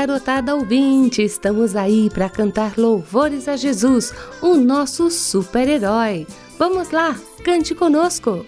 garotada ouvinte! Estamos aí para cantar louvores a Jesus, o nosso super-herói. Vamos lá, cante conosco!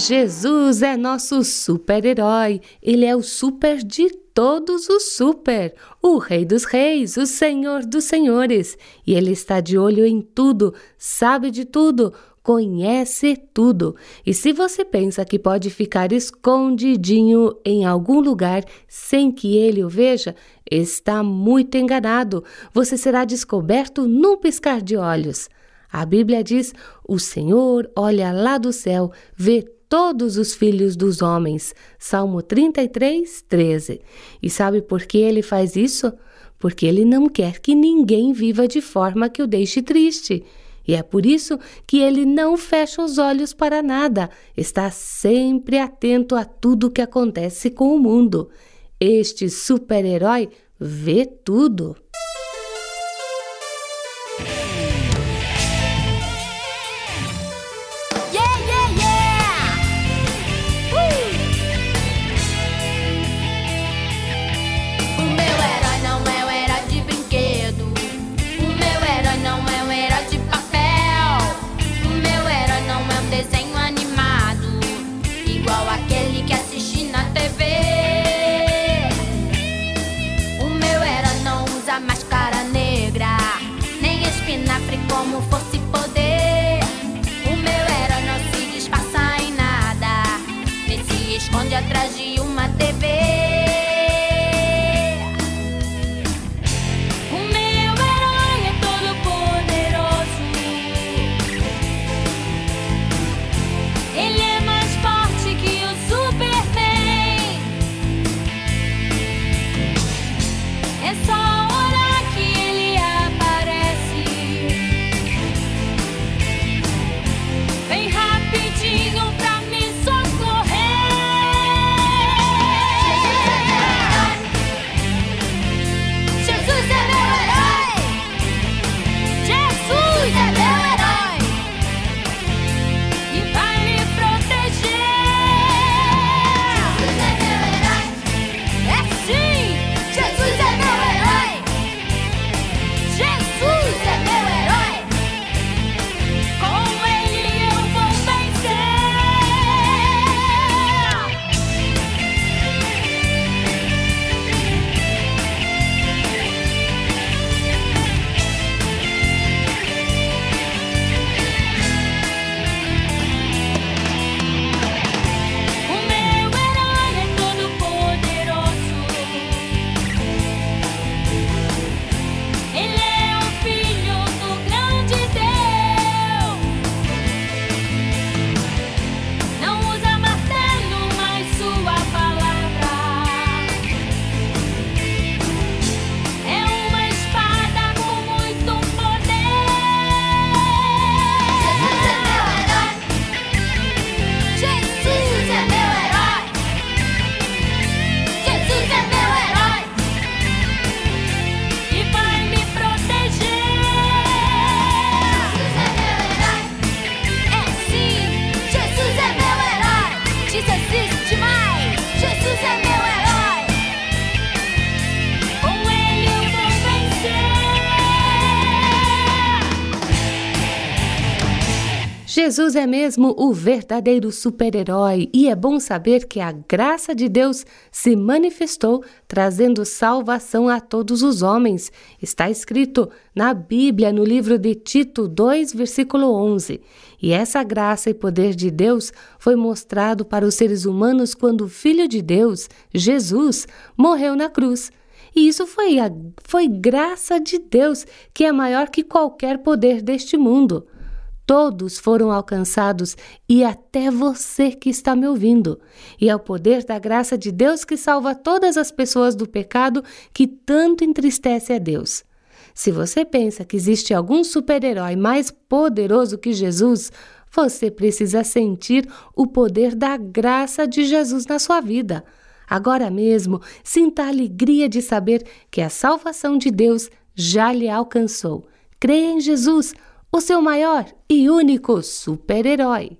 Jesus é nosso super-herói. Ele é o super de todos os super, o Rei dos Reis, o Senhor dos Senhores. E ele está de olho em tudo, sabe de tudo, conhece tudo. E se você pensa que pode ficar escondidinho em algum lugar sem que ele o veja, está muito enganado. Você será descoberto num piscar de olhos. A Bíblia diz: O Senhor olha lá do céu, vê todos os filhos dos homens. Salmo 33, 13. E sabe por que ele faz isso? Porque ele não quer que ninguém viva de forma que o deixe triste. E é por isso que ele não fecha os olhos para nada, está sempre atento a tudo que acontece com o mundo. Este super-herói vê tudo. Jesus é mesmo o verdadeiro super-herói e é bom saber que a graça de Deus se manifestou trazendo salvação a todos os homens. Está escrito na Bíblia, no livro de Tito 2, versículo 11. E essa graça e poder de Deus foi mostrado para os seres humanos quando o Filho de Deus, Jesus, morreu na cruz. E isso foi, a, foi graça de Deus, que é maior que qualquer poder deste mundo. Todos foram alcançados e até você que está me ouvindo. E é o poder da graça de Deus que salva todas as pessoas do pecado que tanto entristece a Deus. Se você pensa que existe algum super-herói mais poderoso que Jesus, você precisa sentir o poder da graça de Jesus na sua vida. Agora mesmo, sinta a alegria de saber que a salvação de Deus já lhe alcançou. Creia em Jesus o seu maior e único super-herói.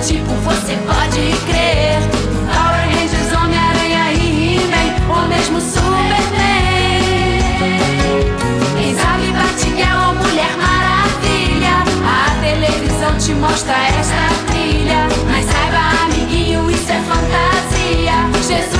Tipo, você pode crer. Power Rangers, Homem-Aranha e He-Man, ou mesmo Superman. Quem sabe ou Mulher Maravilha. A televisão te mostra esta trilha. Mas saiba, amiguinho, isso é fantasia. Jesus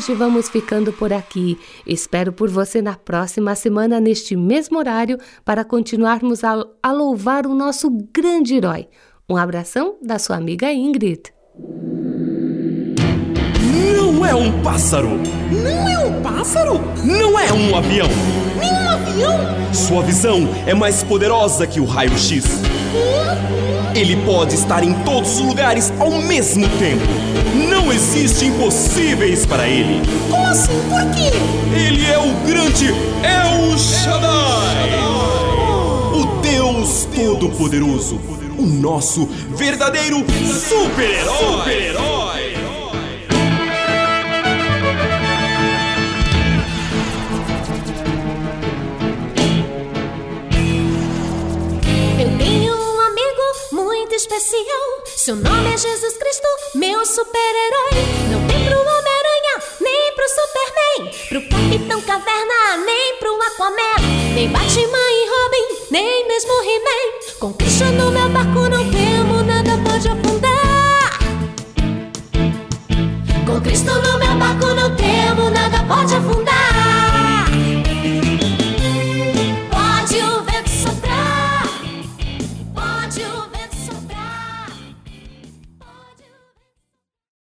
hoje vamos ficando por aqui. Espero por você na próxima semana, neste mesmo horário, para continuarmos a, a louvar o nosso grande herói. Um abração da sua amiga Ingrid. Não é um pássaro! Não é um pássaro? Não é um avião! Nem um avião? Sua visão é mais poderosa que o raio-x. Ele pode estar em todos os lugares ao mesmo tempo. Não existe impossíveis para ele. Como assim? Por quê? Ele é o grande El Shaddai. O Deus Todo-Poderoso. O nosso verdadeiro super-herói. Super-herói. Seu nome é Jesus Cristo, meu super-herói. Não tem pro Homem-Aranha, nem pro Superman, pro Capitão Caverna, nem pro Aquaman, nem Batman e Robin, nem mesmo He-Man.